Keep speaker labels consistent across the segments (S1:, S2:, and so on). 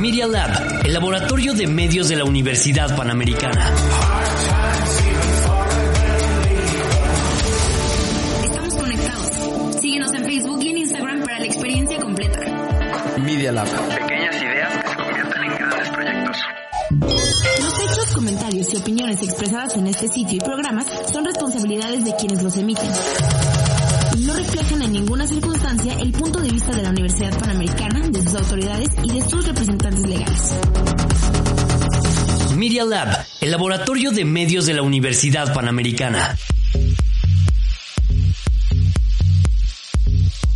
S1: Media Lab, el laboratorio de medios de la Universidad Panamericana.
S2: Estamos conectados. Síguenos en Facebook y en Instagram para la experiencia completa.
S3: Media Lab.
S4: Pequeñas ideas que se convierten en grandes proyectos.
S2: Los hechos, comentarios y opiniones expresadas en este sitio y programas son responsabilidades de quienes los emiten. En ninguna circunstancia el punto de vista de la Universidad Panamericana, de sus autoridades y de sus representantes legales.
S1: Media Lab, el laboratorio de medios de la Universidad Panamericana.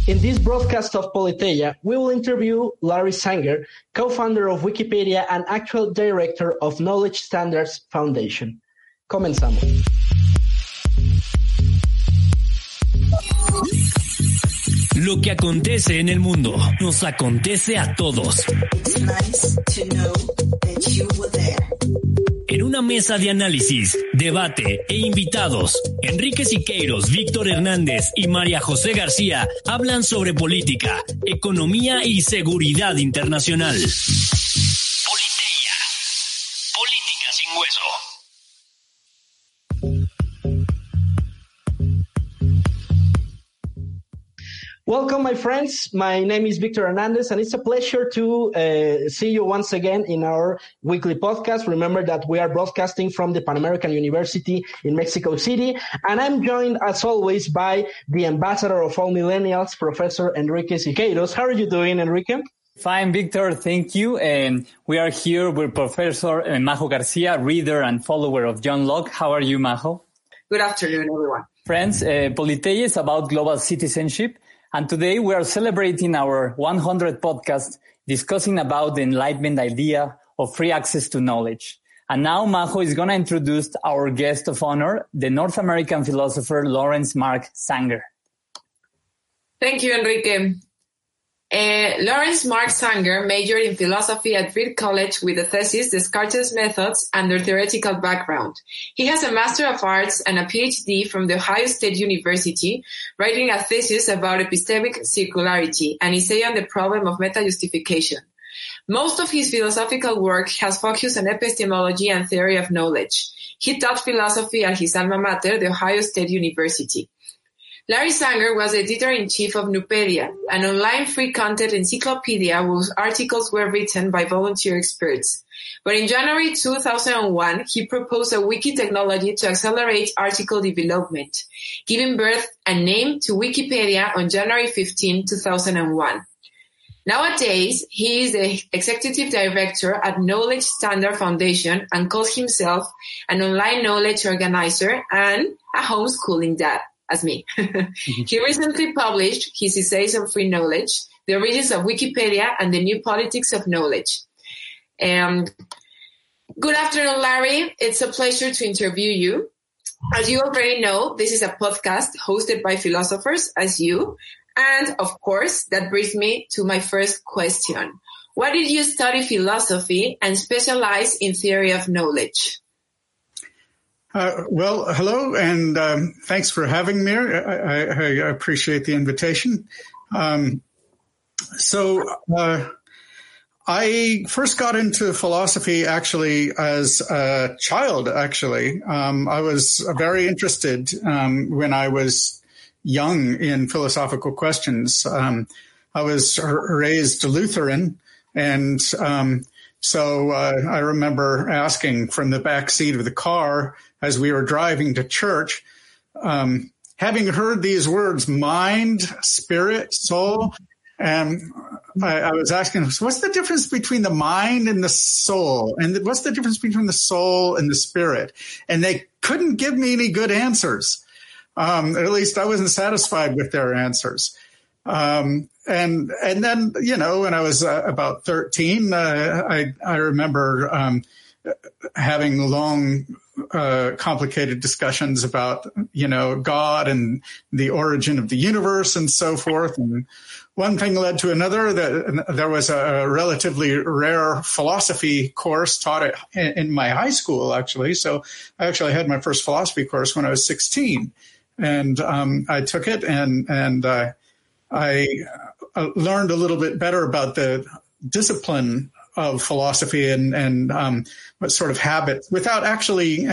S5: In this broadcast of Politeia, we will interview Larry Sanger, co-founder of Wikipedia and actual director of Knowledge Standards Foundation. Comenzamos.
S1: Lo que acontece en el mundo nos acontece a todos. En una mesa de análisis, debate e invitados, Enrique Siqueiros, Víctor Hernández y María José García hablan sobre política, economía y seguridad internacional. Politeia. Política sin hueso.
S5: Welcome, my friends. My name is Victor Hernandez, and it's a pleasure to uh, see you once again in our weekly podcast. Remember that we are broadcasting from the Pan American University in Mexico City, and I'm joined, as always, by the ambassador of all millennials, Professor Enrique Siqueiros. How are you doing, Enrique?
S6: Fine, Victor. Thank you. And we are here with Professor uh, Majo Garcia, reader and follower of John Locke. How are you, Majo?
S7: Good afternoon, everyone.
S6: Friends, uh, Politeia is about global citizenship. And today we are celebrating our 100 podcast discussing about the enlightenment idea of free access to knowledge. And now Majo is going to introduce our guest of honor, the North American philosopher Lawrence Mark Sanger.
S7: Thank you, Enrique. Uh, Lawrence Mark Sanger majored in philosophy at Reed College with a thesis, Descartes' Methods and their theoretical background. He has a Master of Arts and a PhD from the Ohio State University, writing a thesis about epistemic circularity, an essay on the problem of meta-justification. Most of his philosophical work has focused on epistemology and theory of knowledge. He taught philosophy at his alma mater, the Ohio State University. Larry Sanger was editor-in-chief of Nupedia, an online free content encyclopedia whose articles were written by volunteer experts. But in January 2001, he proposed a wiki technology to accelerate article development, giving birth and name to Wikipedia on January 15, 2001. Nowadays, he is the executive director at Knowledge Standard Foundation and calls himself an online knowledge organizer and a homeschooling dad as me. he recently published his essays on free knowledge, the origins of Wikipedia, and the new politics of knowledge. Um, good afternoon, Larry. It's a pleasure to interview you. As you already know, this is a podcast hosted by philosophers as you. And of course, that brings me to my first question. Why did you study philosophy and specialize in theory of knowledge?
S8: Uh, well, hello, and um, thanks for having me. I, I, I appreciate the invitation. Um, so, uh, I first got into philosophy actually as a child. Actually, um, I was very interested um, when I was young in philosophical questions. Um, I was raised Lutheran, and um, so uh, I remember asking from the back seat of the car as we were driving to church, um, having heard these words, mind, spirit, soul, and I, I, was asking, what's the difference between the mind and the soul? And what's the difference between the soul and the spirit? And they couldn't give me any good answers. Um, at least I wasn't satisfied with their answers. Um, and and then you know when I was uh, about thirteen, uh, I I remember um, having long, uh, complicated discussions about you know God and the origin of the universe and so forth. And one thing led to another. That there was a relatively rare philosophy course taught at, in my high school, actually. So I actually had my first philosophy course when I was sixteen, and um, I took it and and uh, I learned a little bit better about the discipline of philosophy and and um, what sort of habit without actually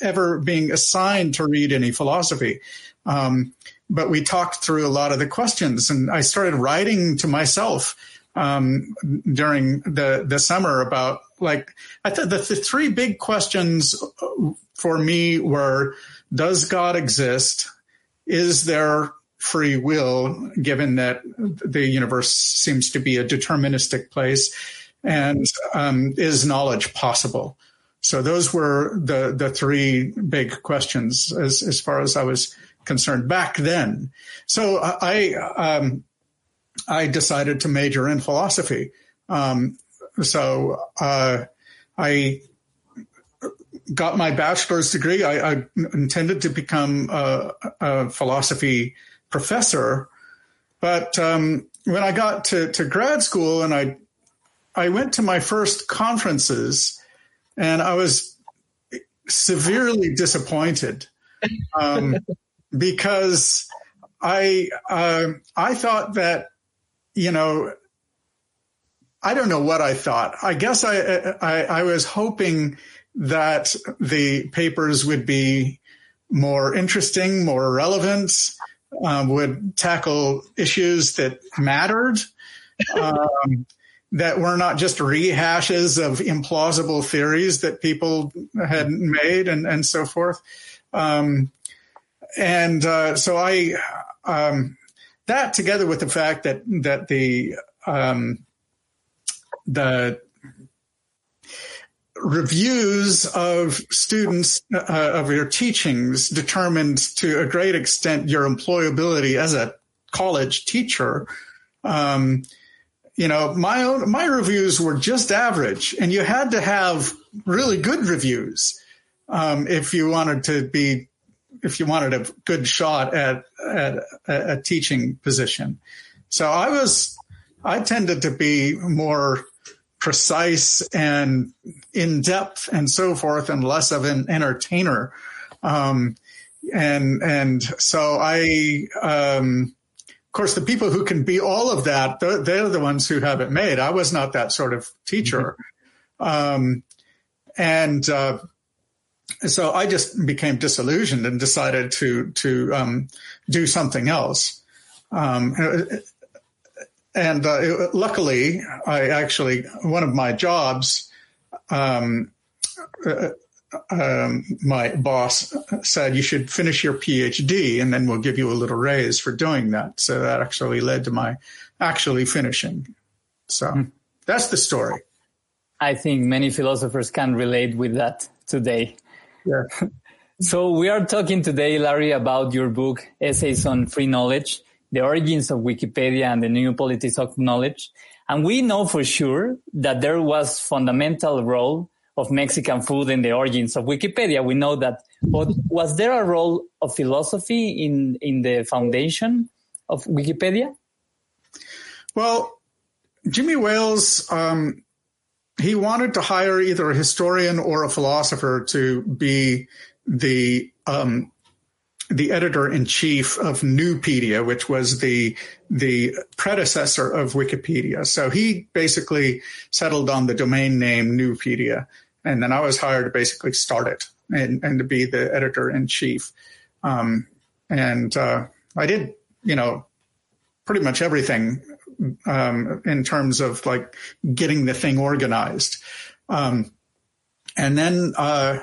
S8: ever being assigned to read any philosophy. Um, but we talked through a lot of the questions, and I started writing to myself um, during the the summer about like I thought the, the three big questions for me were: Does God exist? Is there free will, given that the universe seems to be a deterministic place? And um, is knowledge possible? So those were the the three big questions as as far as I was concerned back then. So I um, I decided to major in philosophy. Um, so uh, I got my bachelor's degree. I, I intended to become a, a philosophy professor. But um, when I got to, to grad school and I, I went to my first conferences and I was severely disappointed um, because I, uh, I thought that, you know, I don't know what I thought. I guess I, I, I was hoping that the papers would be more interesting, more relevant, um, would tackle issues that mattered, um, that were not just rehashes of implausible theories that people had made and, and so forth. Um, and uh, so I, um, that together with the fact that that the um, the reviews of students uh, of your teachings determined to a great extent your employability as a college teacher. You know, my own my reviews were just average, and you had to have really good reviews um, if you wanted to be if you wanted a good shot at at a, a teaching position. So I was I tended to be more precise and in depth and so forth, and less of an entertainer. Um, and and so I, um, of course, the people who can be all of that, they're, the ones who have it made. I was not that sort of teacher, mm-hmm. um, and uh, so I just became disillusioned and decided to to um, do something else. Um, and uh, it, luckily, I actually one of my jobs. Um, uh, um, my boss said you should finish your PhD and then we'll give you a little raise for doing that. So that actually led to my actually finishing. So mm. that's the story.
S6: I think many philosophers can relate with that today. Yeah. so we are talking today, Larry, about your book, Essays on Free Knowledge the origins of Wikipedia and the new politics of knowledge. And we know for sure that there was fundamental role of Mexican food and the origins of Wikipedia. We know that. But was there a role of philosophy in, in the foundation of Wikipedia?
S8: Well, Jimmy Wales, um, he wanted to hire either a historian or a philosopher to be the um, the editor in chief of Nupedia, which was the the predecessor of Wikipedia. So he basically settled on the domain name Nupedia, and then I was hired to basically start it and, and to be the editor in chief. Um, and uh, I did, you know, pretty much everything um, in terms of like getting the thing organized. Um, and then uh,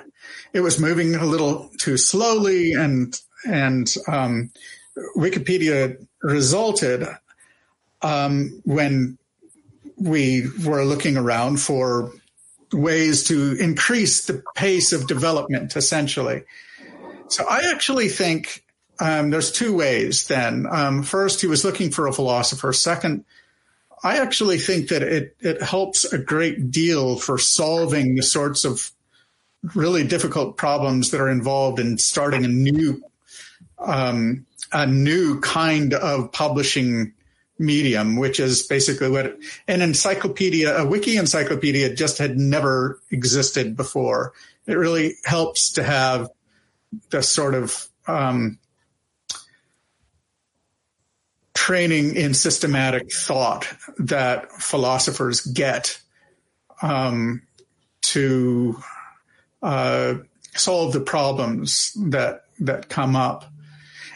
S8: it was moving a little too slowly, and and um, Wikipedia resulted um, when we were looking around for ways to increase the pace of development, essentially. So I actually think um, there's two ways then. Um, first, he was looking for a philosopher. Second, I actually think that it, it helps a great deal for solving the sorts of really difficult problems that are involved in starting a new um, a new kind of publishing medium, which is basically what an encyclopedia, a wiki encyclopedia just had never existed before. It really helps to have the sort of um, training in systematic thought that philosophers get um, to uh, solve the problems that that come up.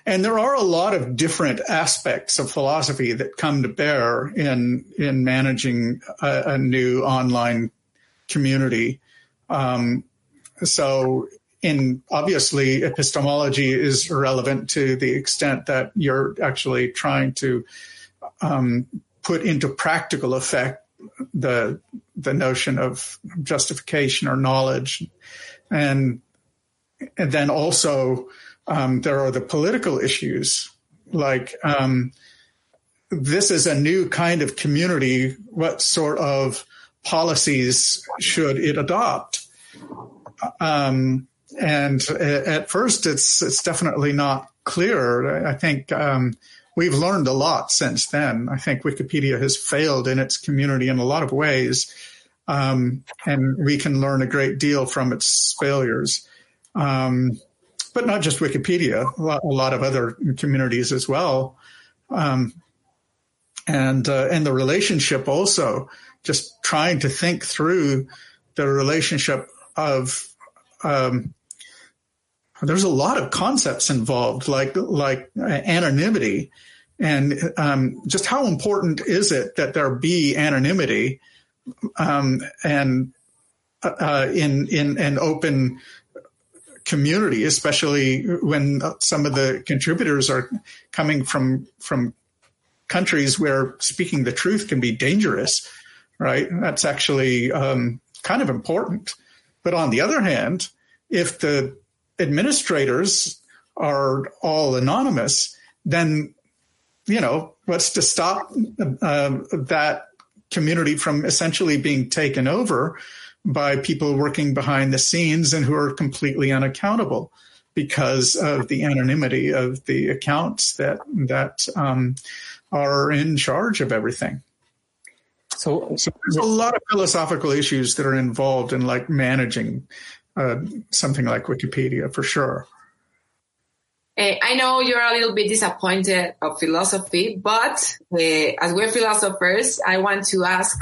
S8: And there are a lot of different aspects of philosophy that come to bear in in managing a, a new online community. Um, so, in obviously, epistemology is relevant to the extent that you're actually trying to um, put into practical effect the the notion of justification or knowledge, and and then also um, there are the political issues like um, this is a new kind of community. What sort of policies should it adopt? Um, and at first, it's it's definitely not clear. I think um, we've learned a lot since then. I think Wikipedia has failed in its community in a lot of ways, um, and we can learn a great deal from its failures. Um, but not just Wikipedia, a lot, of other communities as well, um, and uh, and the relationship also. Just trying to think through the relationship of um, there's a lot of concepts involved, like like anonymity, and um, just how important is it that there be anonymity um, and uh, in in an open community, especially when some of the contributors are coming from from countries where speaking the truth can be dangerous, right? That's actually um, kind of important. But on the other hand, if the administrators are all anonymous, then you know what's to stop uh, that community from essentially being taken over by people working behind the scenes and who are completely unaccountable because of the anonymity of the accounts that that um, are in charge of everything. So, so, there's a lot of philosophical issues that are involved in like managing uh, something like Wikipedia for sure.
S7: Uh, I know you're a little bit disappointed of philosophy, but uh, as we're philosophers, I want to ask,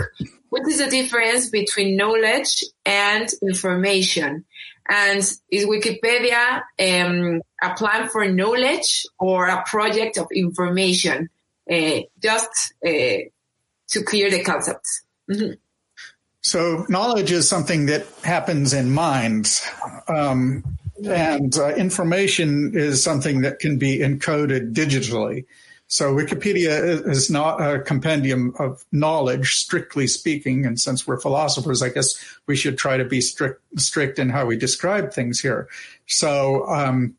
S7: what is the difference between knowledge and information? And is Wikipedia um, a plan for knowledge or a project of information? Uh, just to clear the concepts. Mm-hmm.
S8: So knowledge is something that happens in minds. Um, and uh, information is something that can be encoded digitally. So Wikipedia is not a compendium of knowledge, strictly speaking. And since we're philosophers, I guess we should try to be strict, strict in how we describe things here. So, um,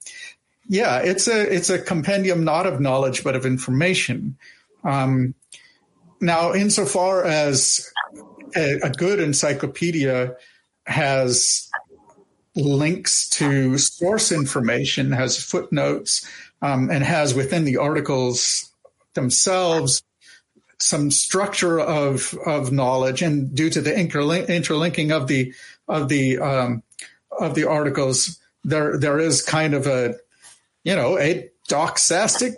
S8: yeah, it's a it's a compendium not of knowledge but of information. Um, now, insofar as a, a good encyclopedia has links to source information, has footnotes, um, and has within the articles themselves some structure of of knowledge. And due to the interlink, interlinking of the of the um, of the articles, there there is kind of a you know a doxastic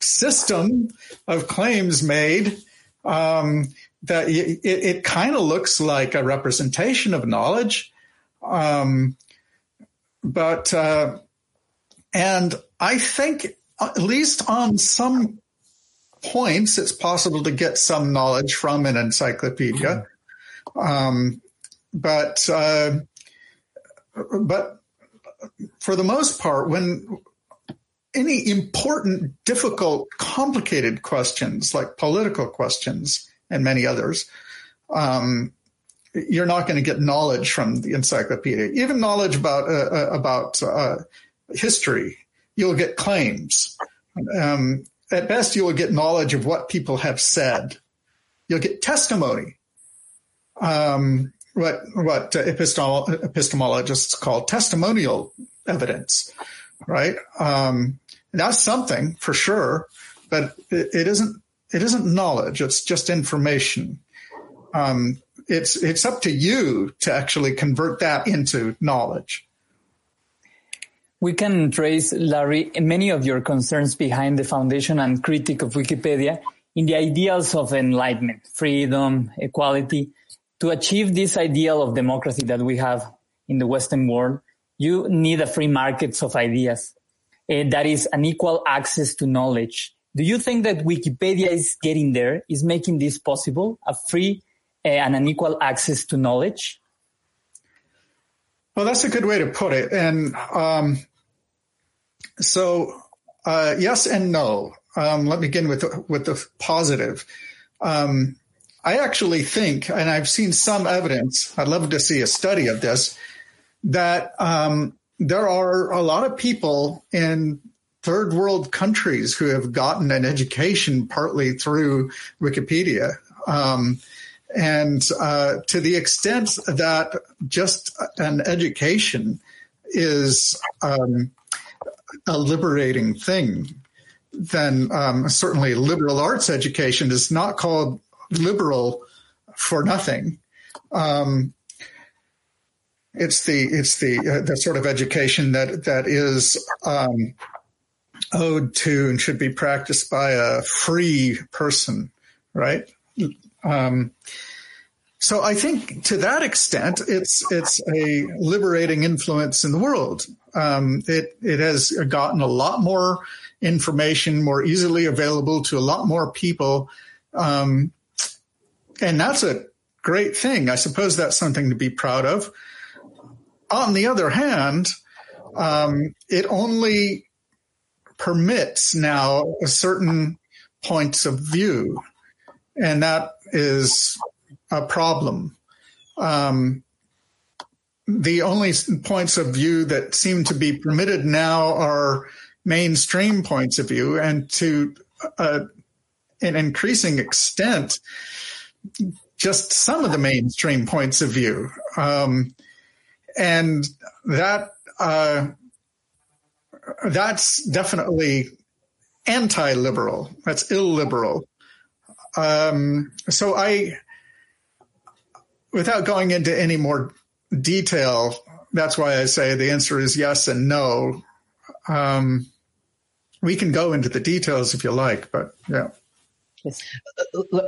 S8: system of claims made um, that it, it kind of looks like a representation of knowledge. Um, but, uh, and I think at least on some points, it's possible to get some knowledge from an encyclopedia. Um, but, uh, but for the most part, when any important, difficult, complicated questions like political questions and many others, um, you're not going to get knowledge from the encyclopedia. Even knowledge about uh, uh, about uh, history, you'll get claims. Um, at best, you will get knowledge of what people have said. You'll get testimony. Um, what what epistemolo- epistemologists call testimonial evidence, right? Um, that's something for sure, but it, it isn't. It isn't knowledge. It's just information. Um, it's it's up to you to actually convert that into knowledge.
S6: We can trace, Larry, many of your concerns behind the foundation and critique of Wikipedia in the ideals of enlightenment, freedom, equality, to achieve this ideal of democracy that we have in the Western world, you need a free markets of ideas. Uh, that is an equal access to knowledge. Do you think that Wikipedia is getting there, is making this possible, a free and an equal access to knowledge?
S8: Well, that's a good way to put it. And um, so, uh, yes and no. Um, let me begin with the, with the positive. Um, I actually think, and I've seen some evidence. I'd love to see a study of this. That um, there are a lot of people in third world countries who have gotten an education partly through Wikipedia. And uh, to the extent that just an education is um, a liberating thing, then um, certainly liberal arts education is not called liberal for nothing. Um, it's the it's the uh, the sort of education that that is um, owed to and should be practiced by a free person, right? Um, so I think to that extent, it's it's a liberating influence in the world. Um, it it has gotten a lot more information more easily available to a lot more people, um, and that's a great thing. I suppose that's something to be proud of. On the other hand, um, it only permits now a certain points of view, and that is a problem. Um, the only points of view that seem to be permitted now are mainstream points of view, and to uh, an increasing extent, just some of the mainstream points of view. Um, and that uh, that's definitely anti-liberal. That's illiberal. Um, so I, without going into any more detail, that's why I say the answer is yes and no. Um, we can go into the details if you like, but yeah.
S5: Yes.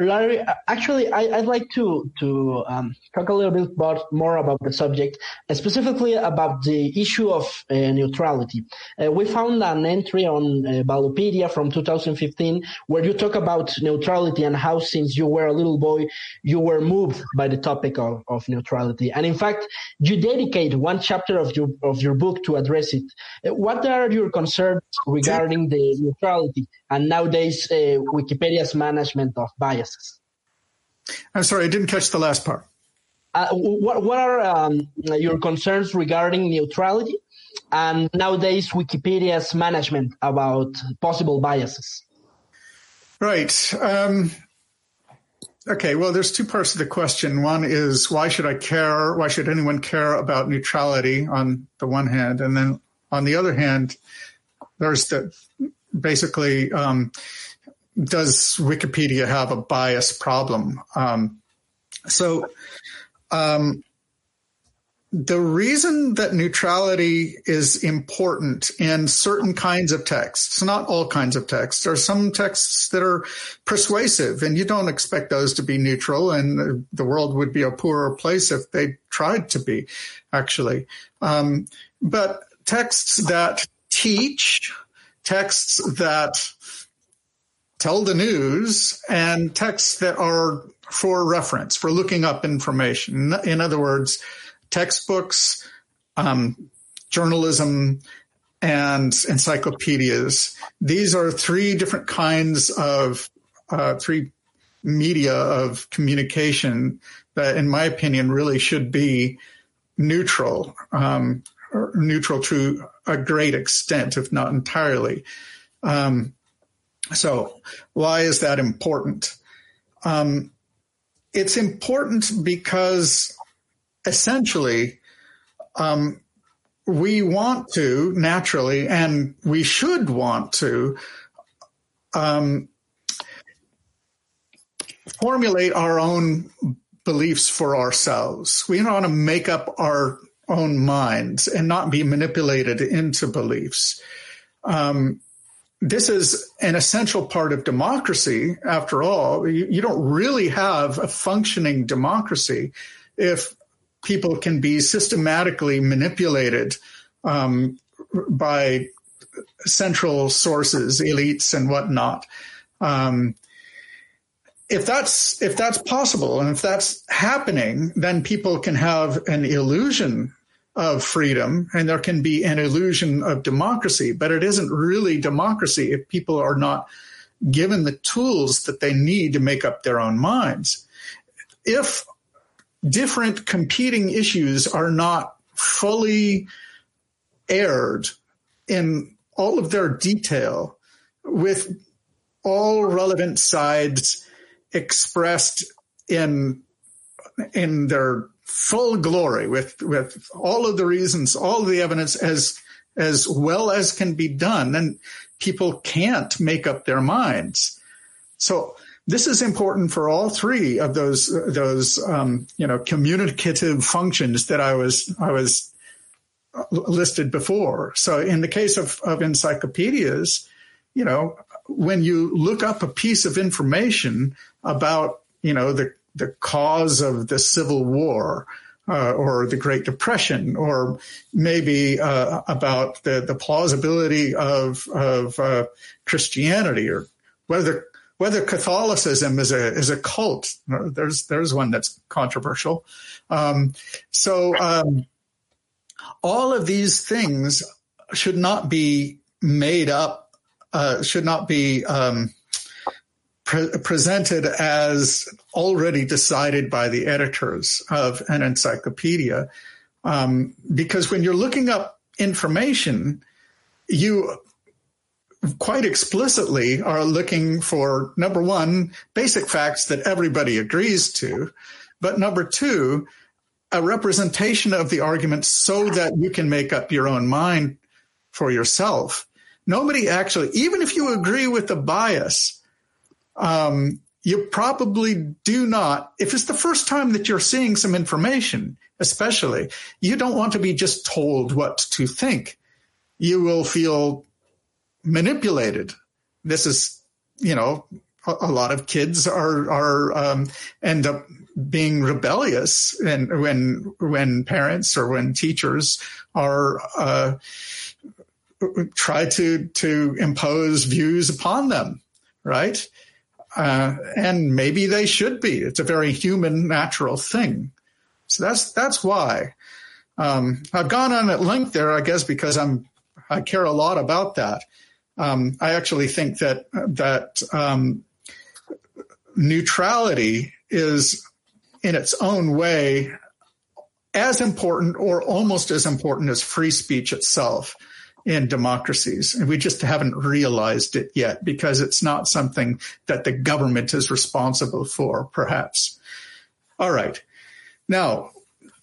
S5: Larry, actually, I, would like to to um, talk a little bit about, more about the subject, specifically about the issue of uh, neutrality. Uh, we found an entry on uh, from 2015 where you talk about neutrality and how, since you were a little boy, you were moved by the topic of, of neutrality. And in fact, you dedicate one chapter of your of your book to address it. Uh, what are your concerns regarding the neutrality and nowadays uh, Wikipedia's management of biases.
S8: I'm sorry, I didn't catch the last part.
S5: Uh, what, what are um, your concerns regarding neutrality and nowadays Wikipedia's management about possible biases?
S8: Right. Um, okay. Well, there's two parts of the question. One is why should I care? Why should anyone care about neutrality on the one hand? And then on the other hand, there's the basically um, does Wikipedia have a bias problem? Um, so, um, the reason that neutrality is important in certain kinds of texts, not all kinds of texts, there are some texts that are persuasive and you don't expect those to be neutral and the world would be a poorer place if they tried to be, actually. Um, but texts that teach texts that tell the news and texts that are for reference, for looking up information. In other words, textbooks, um, journalism, and encyclopedias. These are three different kinds of uh, three media of communication that, in my opinion, really should be neutral, um, neutral to a great extent, if not entirely. Um, so, why is that important? Um, it's important because essentially, um, we want to naturally, and we should want to um, formulate our own beliefs for ourselves. We want to make up our own minds and not be manipulated into beliefs. Um, this is an essential part of democracy. After all, you, you don't really have a functioning democracy if people can be systematically manipulated um, by central sources, elites, and whatnot. Um, if that's if that's possible and if that's happening, then people can have an illusion of freedom and there can be an illusion of democracy, but it isn't really democracy if people are not given the tools that they need to make up their own minds. If different competing issues are not fully aired in all of their detail with all relevant sides expressed in in their full glory with with all of the reasons all of the evidence as as well as can be done and people can't make up their minds so this is important for all three of those those um, you know communicative functions that I was I was listed before. So in the case of, of encyclopedias, you know, when you look up a piece of information about you know the the cause of the Civil War. Uh, or the Great Depression, or maybe uh, about the, the plausibility of of uh, Christianity, or whether whether Catholicism is a is a cult. There's there's one that's controversial. Um, so um, all of these things should not be made up. Uh, should not be um, pre- presented as already decided by the editors of an encyclopedia, um, because when you're looking up information, you quite explicitly are looking for number one, basic facts that everybody agrees to, but number two, a representation of the argument so that you can make up your own mind for yourself. Nobody actually, even if you agree with the bias, um, you probably do not, if it's the first time that you're seeing some information, especially, you don't want to be just told what to think. You will feel manipulated. This is, you know, a, lot of kids are are um, end up being rebellious, and when when parents or when teachers are uh, try to to impose views upon them, right? Uh, and maybe they should be. It's a very human, natural thing. So that's that's why um, I've gone on at length there, I guess, because I'm I care a lot about that. Um, I actually think that that um, neutrality is, in its own way, as important or almost as important as free speech itself in democracies. And we just haven't realized it yet because it's not something that the government is responsible for, perhaps. All right. Now,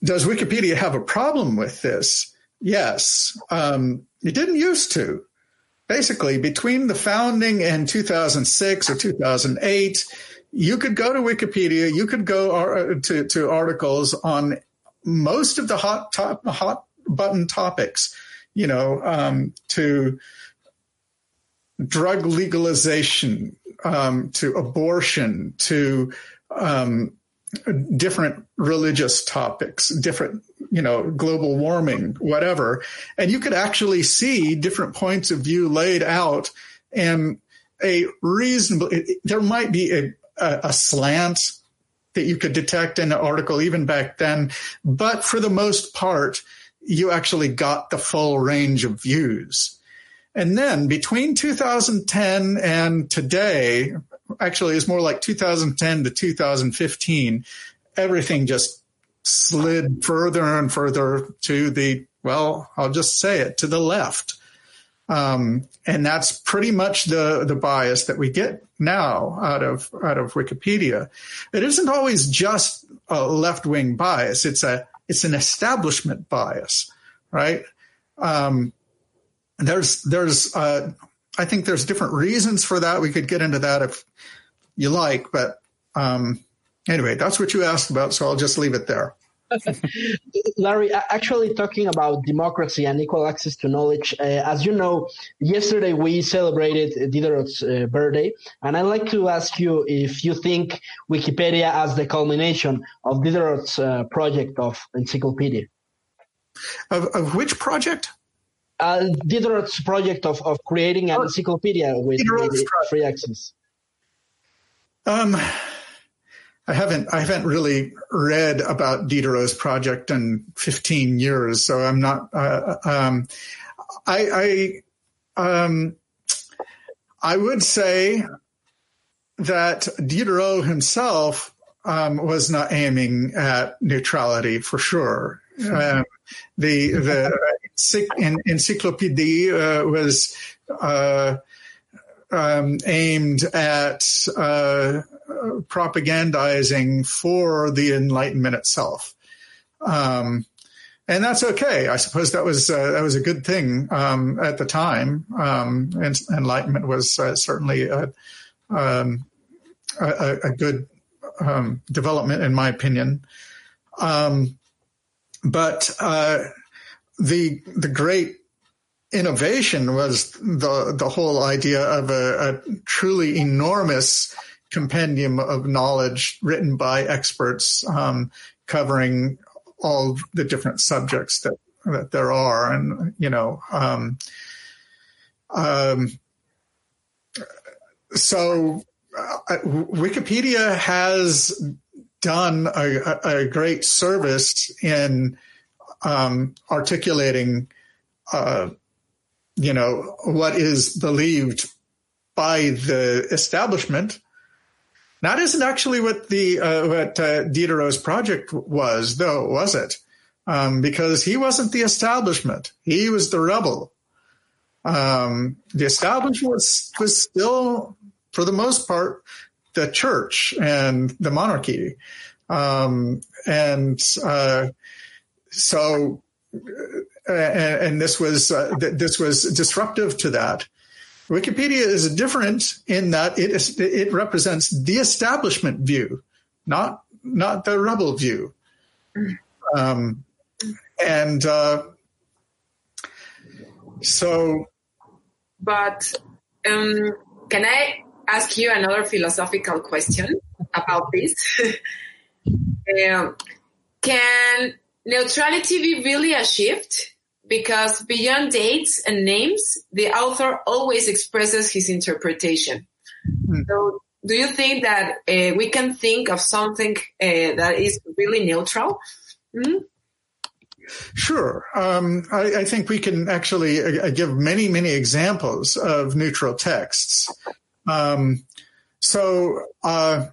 S8: does Wikipedia have a problem with this? Yes. Um, it didn't used to basically between the founding and 2006 or 2008, you could go to Wikipedia, you could go uh, to, to articles on most of the hot top, hot button topics, you know, um, to drug legalization, um, to abortion, to um, different religious topics, different, you know, global warming, whatever. And you could actually see different points of view laid out and a reasonable, it, there might be a, a, a slant that you could detect in an article even back then. But for the most part, you actually got the full range of views. And then between 2010 and today, actually it's more like 2010 to 2015, everything just slid further and further to the, well, I'll just say it, to the left. Um, and that's pretty much the, the bias that we get now out of, out of Wikipedia. It isn't always just a left wing bias. It's a, it's an establishment bias, right? Um, there's, there's, uh, I think there's different reasons for that. We could get into that if you like, but um, anyway, that's what you asked about, so I'll just leave it there.
S5: Larry, actually talking about democracy and equal access to knowledge, uh, as you know, yesterday we celebrated Diderot's uh, birthday, and I'd like to ask you if you think Wikipedia as the culmination of Diderot's uh, project of encyclopedia.
S8: Of, of which project?
S5: Uh, Diderot's project of, of creating an oh, encyclopedia with, with free access.
S8: Um, I haven't I haven't really read about Diderot's project in 15 years, so I'm not. Uh, um, I I, um, I would say that Diderot himself um, was not aiming at neutrality for sure. Um, the the encyclopedia uh, was uh, um, aimed at uh, propagandizing for the Enlightenment itself. Um, and that's okay. I suppose that was uh, that was a good thing um, at the time. Um, and Enlightenment was uh, certainly a, um, a, a, good um, development, in my opinion. Um, but uh, the the great innovation was the the whole idea of a, a truly enormous compendium of knowledge written by experts um, covering all the different subjects that that there are, and you know, um, um, so uh, Wikipedia has done a, a great service in um, articulating, uh, you know, what is believed by the establishment that isn't actually what the uh, what uh, Diderot's project was, though, was it? Um, because he wasn't the establishment; he was the rebel. Um, the establishment was was still, for the most part, the church and the monarchy, um, and uh, so, uh, and, and, this was uh, this was disruptive to that. Wikipedia is different in that it is, it represents the establishment view, not not the rebel view. Um, and uh, so,
S7: but um, can I ask you another philosophical question about this? um, can neutrality be really a shift? Because beyond dates and names, the author always expresses his interpretation. Mm. So, do you think that uh, we can think of something uh, that is really neutral? Mm?
S8: Sure. Um, I, I, think we can actually uh, give many, many examples of neutral texts. Um, so, uh,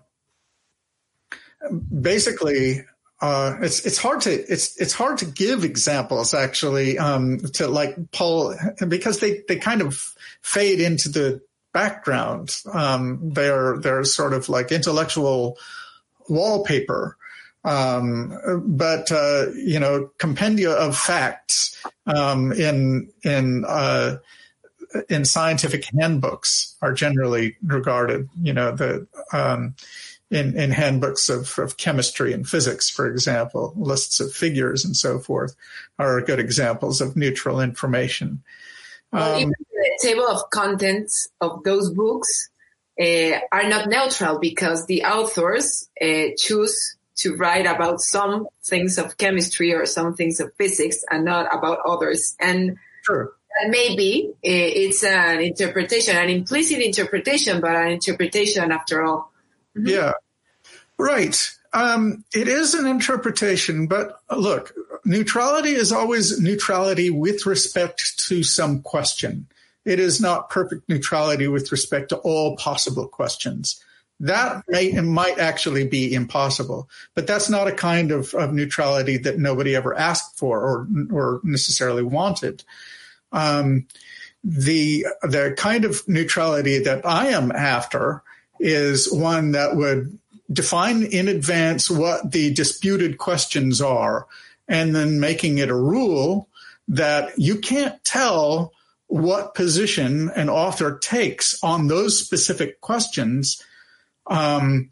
S8: basically, uh, it's it's hard to it's it's hard to give examples actually um, to like Paul because they they kind of fade into the background. Um, they're they're sort of like intellectual wallpaper, um, but uh, you know compendia of facts um, in in uh, in scientific handbooks are generally regarded. You know the um, in, in handbooks of, of chemistry and physics, for example, lists of figures and so forth are good examples of neutral information.
S7: Well, um, even the table of contents of those books uh, are not neutral because the authors uh, choose to write about some things of chemistry or some things of physics and not about others. And
S8: sure.
S7: maybe uh, it's an interpretation, an implicit interpretation, but an interpretation after all.
S8: Mm-hmm. Yeah, right. Um, it is an interpretation, but look, neutrality is always neutrality with respect to some question. It is not perfect neutrality with respect to all possible questions. That may might actually be impossible, but that's not a kind of, of neutrality that nobody ever asked for or or necessarily wanted. Um, the the kind of neutrality that I am after is one that would define in advance what the disputed questions are and then making it a rule that you can't tell what position an author takes on those specific questions um,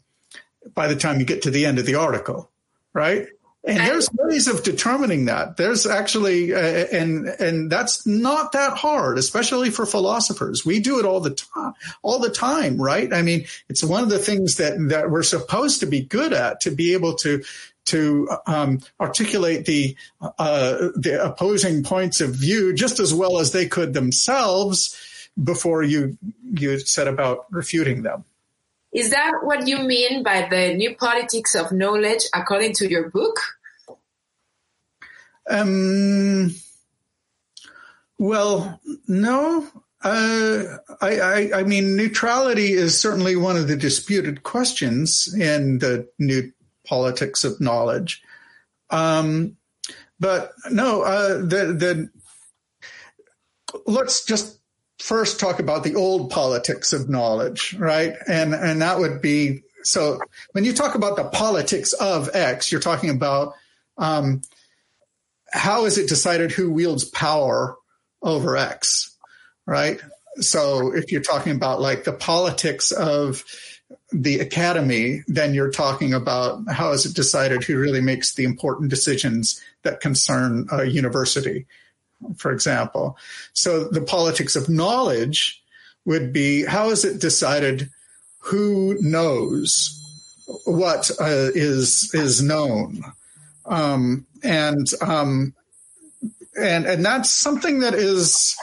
S8: by the time you get to the end of the article, right? And there's ways of determining that. There's actually, uh, and and that's not that hard, especially for philosophers. We do it all the time, all the time, right? I mean, it's one of the things that that we're supposed to be good at, to be able to to um, articulate the uh, the opposing points of view just as well as they could themselves before you you set about refuting them.
S7: Is that what you mean by the new politics of knowledge according to your book?
S8: Um, well, no. Uh, I, I, I, mean, neutrality is certainly one of the disputed questions in the new politics of knowledge. Um, but no, uh, the, the, let's just first talk about the old politics of knowledge, right? And and that would be so when you talk about the politics of X, you're talking about um, how is it decided who wields power over X, right? So if you're talking about like the politics of the academy, then you're talking about how is it decided who really makes the important decisions that concern a university for example. So the politics of knowledge would be how is it decided who knows what uh, is is known, um, and um, and and that's something that is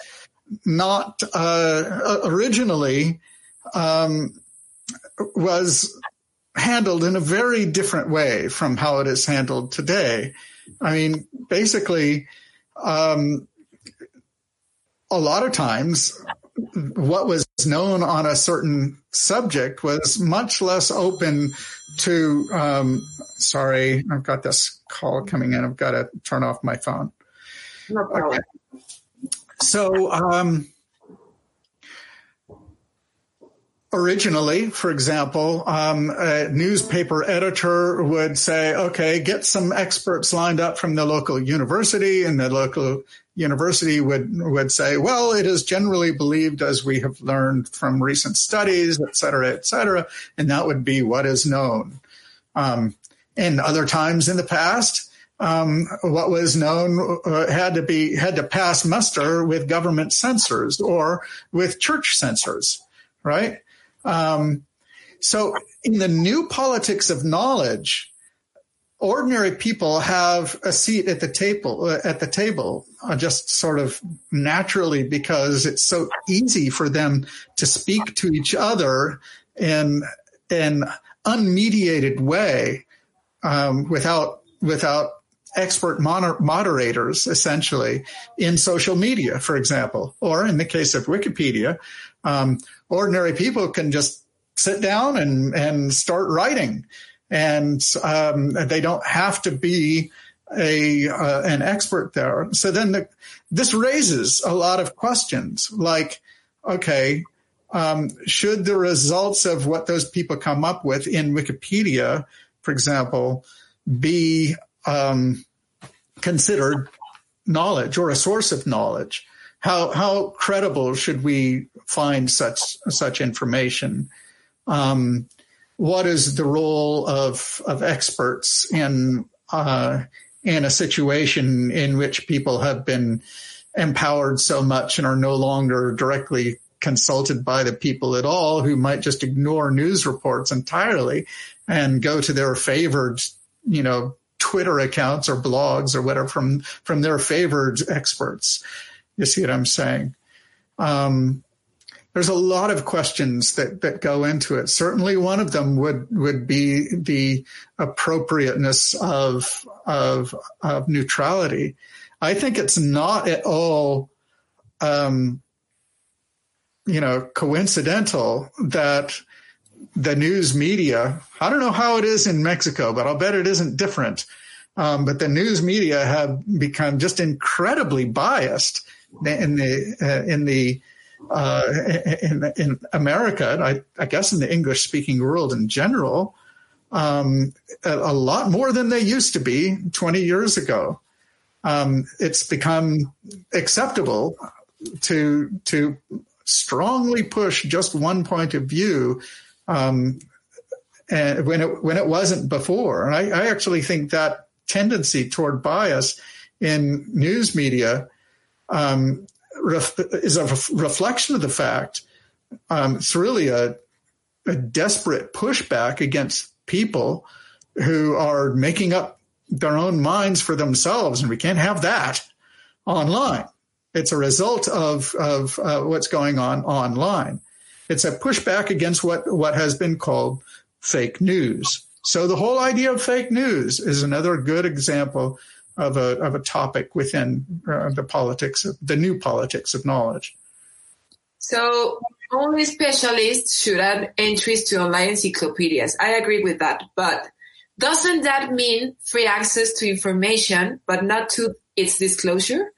S8: not uh, originally um, was handled in a very different way from how it is handled today. I mean, basically, um, a lot of times what was known on a certain subject was much less open to um, sorry i've got this call coming in i've got to turn off my phone
S7: no problem.
S8: Okay. so um, originally, for example, um, a newspaper editor would say, okay, get some experts lined up from the local university, and the local university would, would say, well, it is generally believed, as we have learned from recent studies, et cetera, et cetera, and that would be what is known. Um, and other times in the past, um, what was known uh, had to be had to pass muster with government censors or with church censors, right? Um, so in the new politics of knowledge, ordinary people have a seat at the table uh, at the table uh, just sort of naturally because it's so easy for them to speak to each other in an unmediated way um, without without expert moder- moderators essentially in social media for example or in the case of wikipedia. Um, ordinary people can just sit down and, and start writing. And um, they don't have to be a uh, an expert there. So then the, this raises a lot of questions like, okay, um, should the results of what those people come up with in Wikipedia, for example, be um, considered knowledge or a source of knowledge? How how credible should we find such such information? Um, what is the role of of experts in uh, in a situation in which people have been empowered so much and are no longer directly consulted by the people at all who might just ignore news reports entirely and go to their favored you know twitter accounts or blogs or whatever from from their favored experts you see what I'm saying? Um, there's a lot of questions that, that go into it. Certainly, one of them would would be the appropriateness of of, of neutrality. I think it's not at all, um, you know, coincidental that the news media. I don't know how it is in Mexico, but I'll bet it isn't different. Um, but the news media have become just incredibly biased in the uh, in the uh, in, in America, I, I, guess in the English speaking world in general, um, a, a, lot more than they used to be 20 years ago. Um, it's become acceptable to to strongly push just one point of view um, and when it when it wasn't before. And I, I actually think that tendency toward bias in news media um, ref- is a ref- reflection of the fact um, it's really a, a desperate pushback against people who are making up their own minds for themselves, and we can't have that online. It's a result of of uh, what's going on online. It's a pushback against what what has been called fake news. So the whole idea of fake news is another good example of a of a topic within uh, the politics of the new politics of knowledge.
S7: So only specialists should add entries to online encyclopedias. I agree with that, but doesn't that mean free access to information, but not to its disclosure?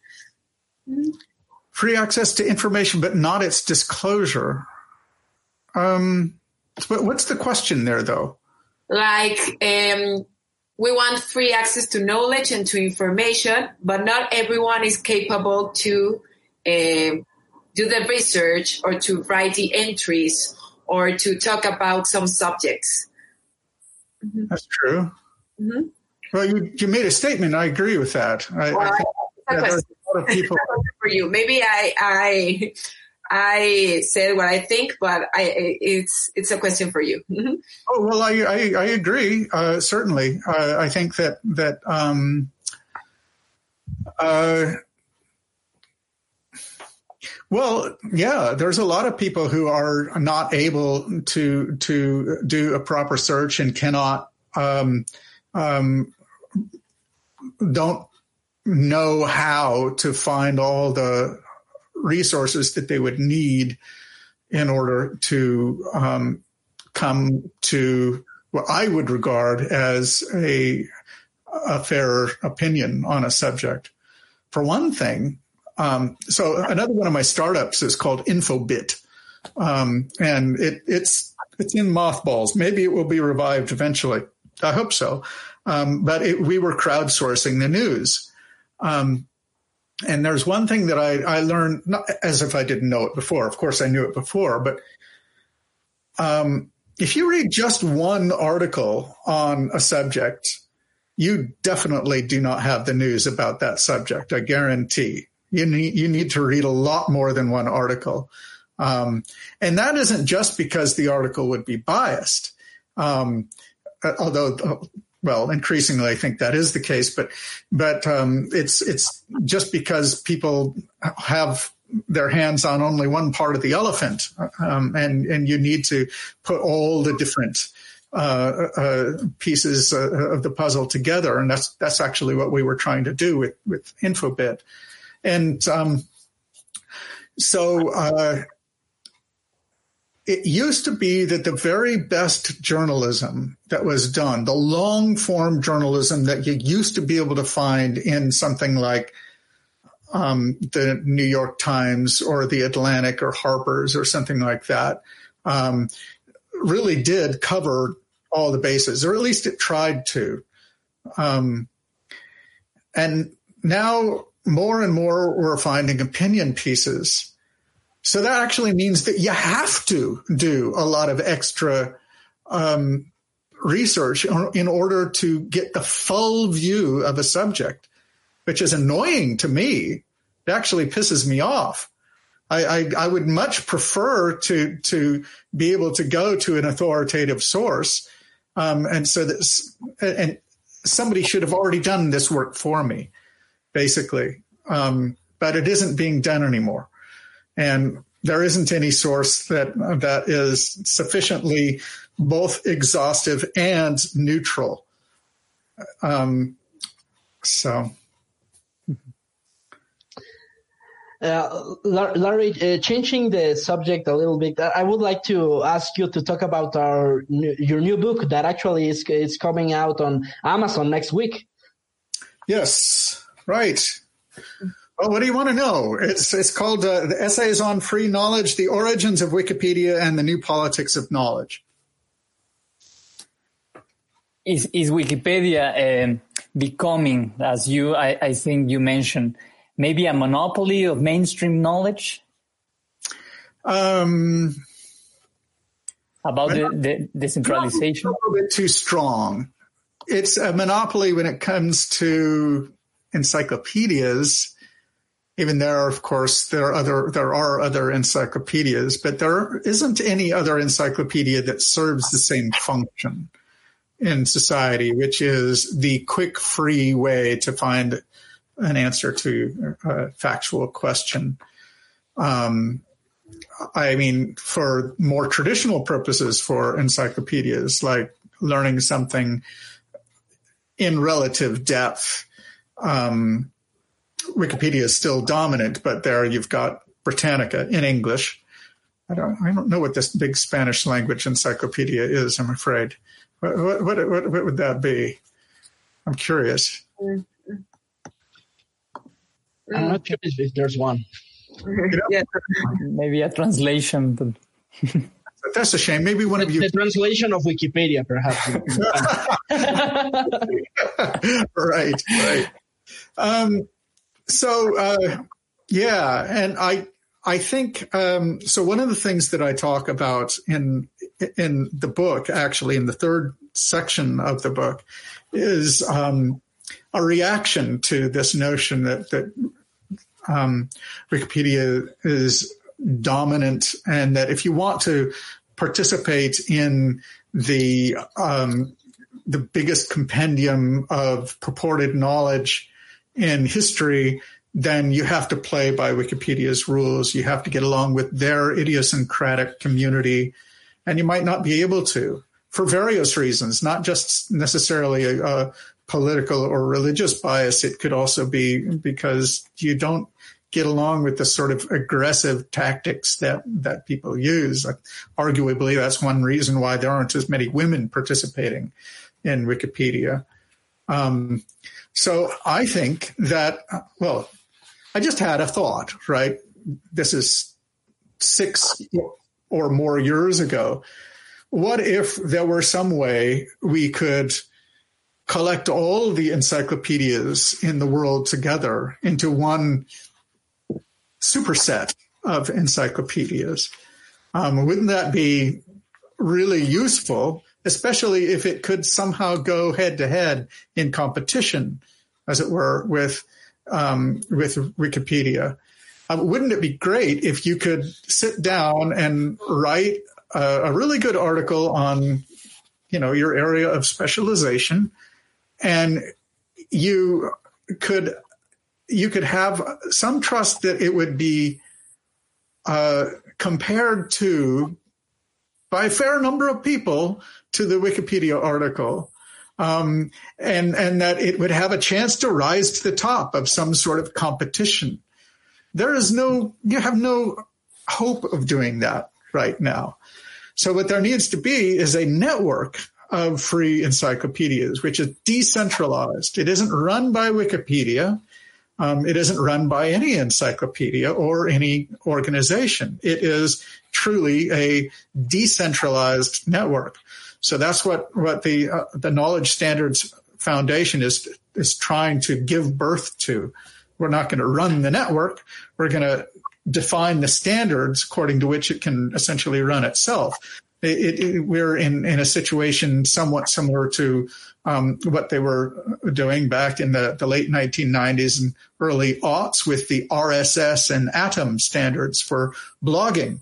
S8: Free access to information, but not its disclosure. Um, what's the question there, though?
S7: Like, um, we want free access to knowledge and to information, but not everyone is capable to uh, do the research or to write the entries or to talk about some subjects.
S8: Mm-hmm. That's true. Mm-hmm. Well, you, you made a statement. I agree with that. I, well, I think,
S7: yeah, a lot of people. for you, maybe I I I said what I think, but I it's it's a question for you. Mm-hmm.
S8: Oh well, I I, I agree. Uh, certainly, uh, I think that that um, uh, well, yeah, there's a lot of people who are not able to to do a proper search and cannot um, um, don't know how to find all the resources that they would need in order to um, come to what I would regard as a a fair opinion on a subject. For one thing, um, so another one of my startups is called Infobitt, um, and it, it's it's in mothballs. Maybe it will be revived eventually. I hope so. Um, but it, we were crowdsourcing the news. Um, and there's one thing that I, I learned, not as if I didn't know it before. Of course, I knew it before, but um, if you read just one article on a subject, you definitely do not have the news about that subject. I guarantee. You need you need to read a lot more than one article, um, and that isn't just because the article would be biased. Um, although well, increasingly, I think that is the case, but but um, it's it's just because people have their hands on only one part of the elephant, um, and and you need to put all the different uh, uh, pieces uh, of the puzzle together, and that's that's actually what we were trying to do with with Infobitt. And um, so uh, it used to be that the very best journalism that was done, the long form journalism that you used to be able to find in something like um, the New York Times or the Atlantic or Harper's or something like that, um, really did cover all the bases, or at least it tried to. Um, and now more and more we're finding opinion pieces. So that actually means that you have to do a lot of extra um, research in order to get the full view of a subject, which is annoying to me. It actually pisses me off. I, I, I would much prefer to to be able to go to an authoritative source, um, and so that and somebody should have already done this work for me basically. Um, but it isn't being done anymore. And there isn't any source that that is sufficiently both exhaustive and neutral. Um, so.
S5: Uh, Larry, uh, changing the subject a little bit, I would like to ask you to talk about our your new book that actually is is coming out on Amazon next week.
S8: Yes, Right. Well, what do you want to know? It's it's called uh, the essays on free knowledge: the origins of Wikipedia and the new politics of knowledge.
S6: Is is Wikipedia um, becoming, as you I, I think you mentioned, maybe a monopoly of mainstream knowledge? Um, about the, the decentralization? A
S8: little bit too strong it's a monopoly when it comes to encyclopedias. Even there, of course, there are other there are other encyclopedias, but there isn't any other encyclopedia that serves the same function in society, which is the quick, free way to find an answer to a factual question. Um, I mean, for more traditional purposes for encyclopedias, like learning something in relative depth, um, Wikipedia is still dominant, but there you've got Britannica in English. I don't, I don't know what this big Spanish language encyclopedia is. I'm afraid. What, what, what, what would that be? I'm curious.
S5: I'm not sure if there's one.
S7: yeah.
S6: Maybe a translation, but
S8: That's a shame. Maybe one of you.
S5: The translation of Wikipedia, perhaps.
S8: right, right. Um, so, uh, yeah, and I, I think um, so. One of the things that I talk about in in the book, actually, in the third section of the book, is um, a reaction to this notion that that um, Wikipedia is dominant, and that if you want to participate in the um, the biggest compendium of purported knowledge in history, then you have to play by Wikipedia's rules. You have to get along with their idiosyncratic community, and you might not be able to for various reasons, not just necessarily a, a political or religious bias. It could also be because you don't get along with the sort of aggressive tactics that that people use. Arguably, that's one reason why there aren't as many women participating in Wikipedia. Um, so I think that well, I just had a thought. Right, this is six or more years ago. What if there were some way we could collect all the encyclopedias in the world together into one superset of encyclopedias. Um, wouldn't that be really useful, especially if it could somehow go head to head in competition, as it were, with um, with Wikipedia? Uh, wouldn't it be great if you could sit down and write a, a really good article on, you know, your area of specialization, and you could you could have some trust that it would be uh, compared to by a fair number of people to the Wikipedia article. Um, and and that it would have a chance to rise to the top of some sort of competition. There is no, you have no hope of doing that right now. So what there needs to be is a network of free encyclopedias, which is decentralized. It isn't run by Wikipedia. Um, it isn't run by any encyclopedia or any organization. It is truly a decentralized network. So that's what what the uh, the Knowledge Standards Foundation is is trying to give birth to. We're not going to run the network. We're going to define the standards according to which it can essentially run itself. It, it, we're in, in a situation somewhat similar to um, what they were doing back in the, the late 1990s and early aughts with the RSS and Atom standards for blogging.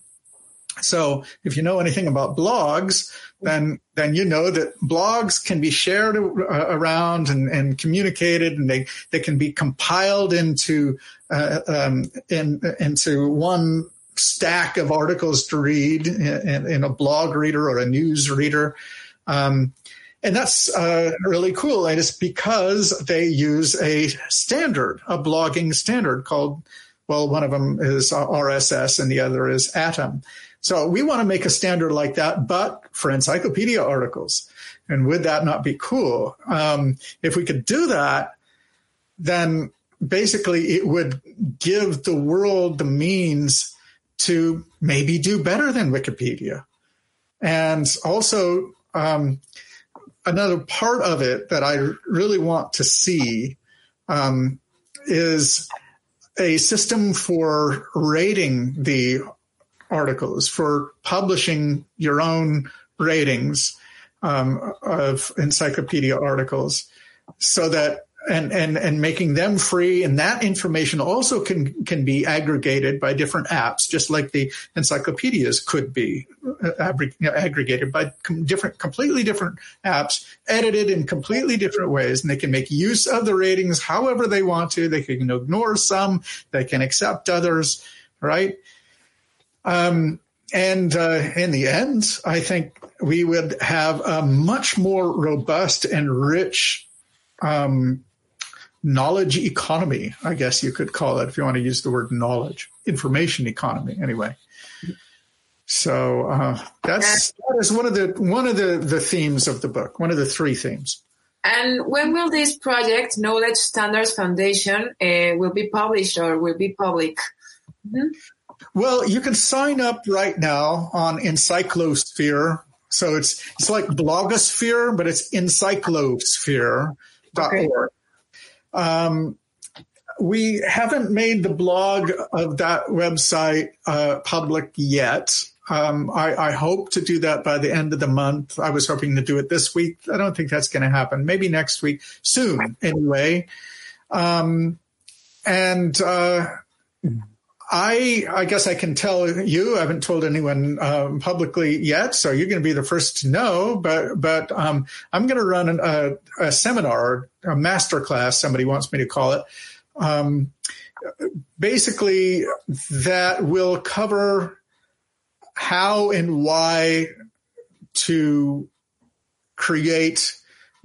S8: So if you know anything about blogs, then then you know that blogs can be shared uh, around and, and communicated, and they, they can be compiled into uh, um, in, into one stack of articles to read in, in, a blog reader or a news reader. Um, and that's uh, really cool. And it's because they use a standard, a blogging standard called, well, one of them is RSS and the other is Atom. So we want to make a standard like that, but for encyclopedia articles. And would that not be cool? Um, if we could do that, then basically it would give the world the means to maybe do better than Wikipedia. And also, um, another part of it that I really want to see um, is a system for rating the articles, for publishing your own ratings. um, of encyclopedia articles so that and and and making them free. And that information also can can be aggregated by different apps just like the encyclopedias could be uh, aggregated by different completely different apps edited in completely different ways. And they can make use of the ratings however they want to. They can ignore some. They can accept others right? Um, and uh, in the end i think we would have a much more robust and rich um, knowledge economy, I guess you could call it, if you want to use the word knowledge, information economy, anyway. So uh, that's that is one of the one of the the themes of the book, one of the three themes.
S7: And when will this project, Knowledge Standards Foundation, uh, will be published or will be public?
S8: Mm-hmm. Well, you can sign up right now on Encyclosphere. So it's it's like blogosphere, but it's encyclosphere.org. Okay. Um, we haven't made the blog of that website uh, public yet. Um, I, I, hope to do that by the end of the month. I was hoping to do it this week. I don't think that's going to happen. Maybe next week, soon anyway. Um, and uh, I, I guess I can tell you. I haven't told anyone um, publicly yet, so you're going to be the first to know. But but um, I'm going to run an, a, a, seminar, a master class. Somebody wants me to call it. Um, basically, that will cover how and why to create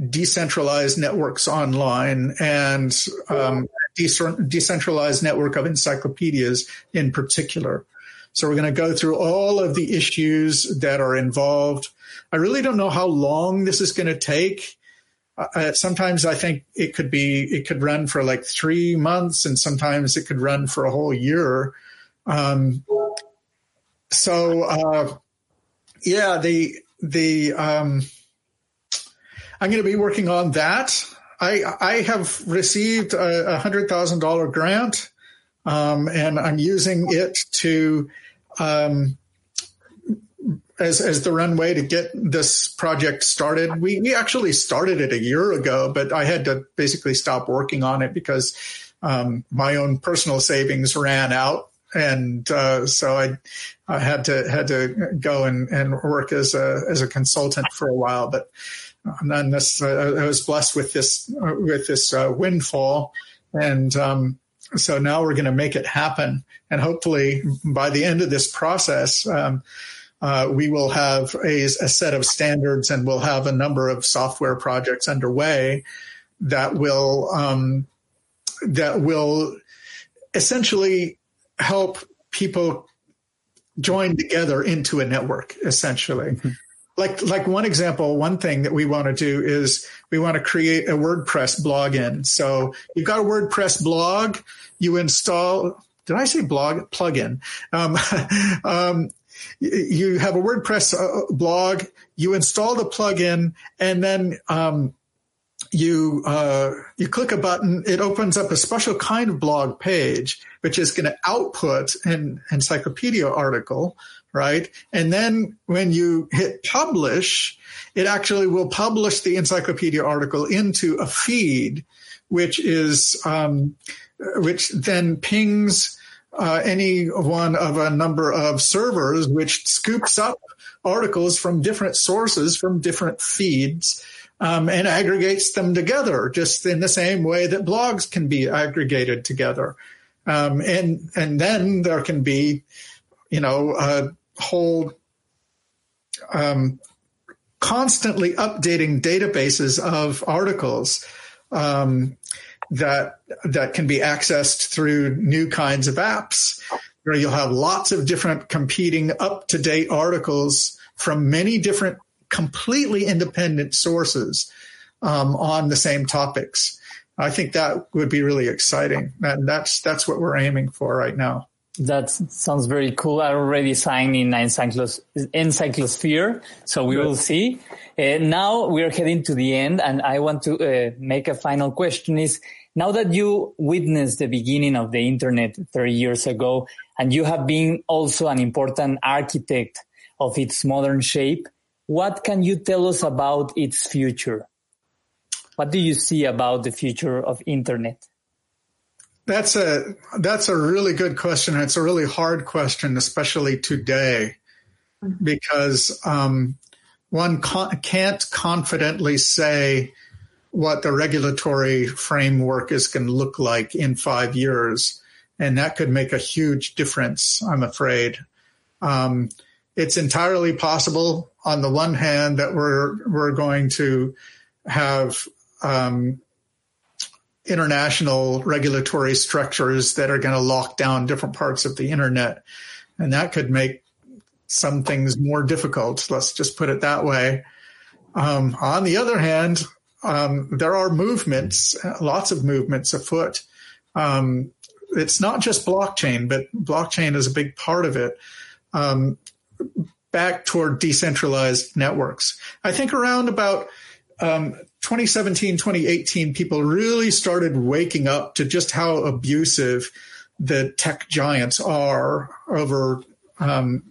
S8: decentralized networks online and um, decentralized network of encyclopedias in particular. So we're going to go through all of the issues that are involved. I really don't know how long this is going to take. Uh, uh, sometimes I think it could be it could run for like three months, and sometimes it could run for a whole year. Um, so uh, yeah, the the um, I'm going to be working on that. I I have received a hundred thousand dollar grant, um, and I'm using it to um, as as the runway to get this project started. We we actually started it a year ago, but I had to basically stop working on it because um, my own personal savings ran out, and uh, so I, I had to had to go and, and work as a as a consultant for a while, but and this, uh, I was blessed with this uh, with this uh, windfall, and um, so now we're going to make it happen. And hopefully, by the end of this process, um, uh, we will have a, a, set of standards, and we'll have a number of software projects underway that will um, that will essentially help people join together into a network. Essentially. Mm-hmm like like one example, one thing that we want to do is we want to create a WordPress blogin. So you've got a WordPress blog, you install. Did I say blog plugin? Um, um, you have a WordPress uh, blog, you install the plugin, and then um, you uh, you click a button. It opens up a special kind of blog page, which is going to output an encyclopedia article right? And then when you hit publish, it actually will publish the encyclopedia article into a feed, which is um, which then pings uh, any one of a number of servers, which scoops up articles from different sources from different feeds. Um, and aggregates them together, just in the same way that blogs can be aggregated together. Um, and and then there can be, you know, uh, hold um, constantly updating databases of articles um, that that can be accessed through new kinds of apps where you'll have lots of different competing up to date articles from many different completely independent sources um, on the same topics. I think that would be really exciting, and that's that's what we're aiming for right now.
S6: That sounds very cool. I already signed in Encyclos- Encyclosphere, so we will see. Uh, now we're heading to the end, and I want to uh, make a final question is, now that you witnessed the beginning of the internet 30 years ago, and you have been also an important architect of its modern shape, what can you tell us about its future? What do you see about the future of internet?
S8: That's a that's a really good question. It's a really hard question, especially today, because um, one con- can't confidently say what the regulatory framework is going to look like in five years, and that could make a huge difference. I'm afraid. Um, it's entirely possible, on the one hand, that we're we're going to have um, international regulatory structures that are going to lock down different parts of the internet. And that could make some things more difficult. Let's just put it that way. Um, on the other hand, um, there are movements, lots of movements afoot. Um, it's not just blockchain, but blockchain is a big part of it. Um, back toward decentralized networks. I think around about um, 2017, 2018, people really started waking up to just how abusive the tech giants are over um,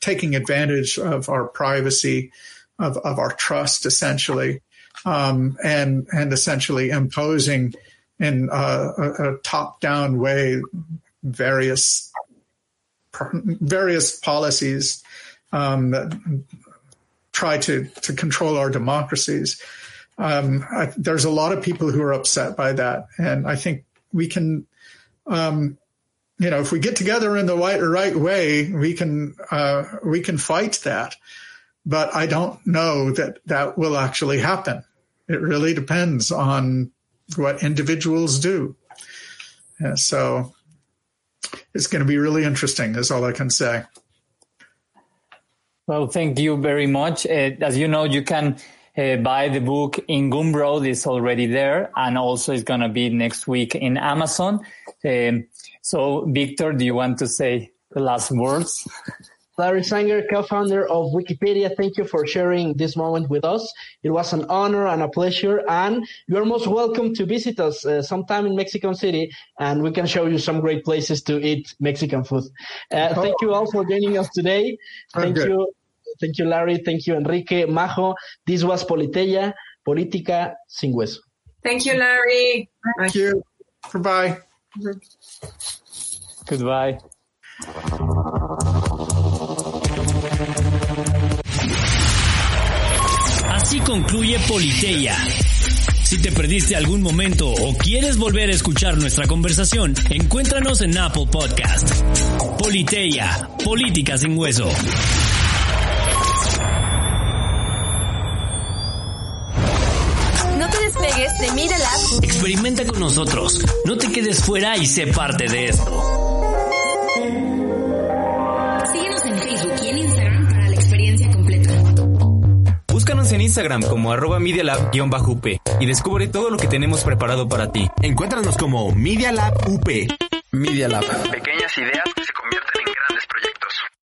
S8: taking advantage of our privacy, of, of our trust, essentially, um, and and essentially imposing in uh, a, a top-down way various various policies um, that try to to control our democracies. Um, I, there's a lot of people who are upset by that, and I think we can, um, you know, if we get together in the right, right way, we can uh, we can fight that. But I don't know that that will actually happen. It really depends on what individuals do. Yeah, so it's going to be really interesting. Is all I can say.
S6: Well, thank you very much. Uh, as you know, you can uh, buy the book in Gumroad. It's already there, and also it's going to be next week in Amazon. Um, so, Victor, do you want to say the last words?
S5: Larry Sanger, co-founder of Wikipedia, thank you for sharing this moment with us. It was an honor and a pleasure, and you are most welcome to visit us uh, sometime in Mexico City, and we can show you some great places to eat Mexican food. Uh, thank you all for joining us today. Thank okay. you, thank you, Larry. Thank you, Enrique, Majo. This was Politeya, Política sin hueso.
S7: Thank you, Larry.
S8: Thank you. Goodbye.
S6: Goodbye.
S1: Así concluye Politeia. Si te perdiste algún momento o quieres volver a escuchar nuestra conversación, encuéntranos en Apple Podcast. Politeia, Política sin Hueso.
S2: De Media
S1: Experimenta con nosotros. No te quedes fuera y sé parte de esto.
S3: en Instagram como arroba MediaLab-UP y descubre todo lo que tenemos preparado para ti.
S9: Encuéntranos como Media Lab UP.
S4: Media Lab. Pequeñas ideas que se convierten en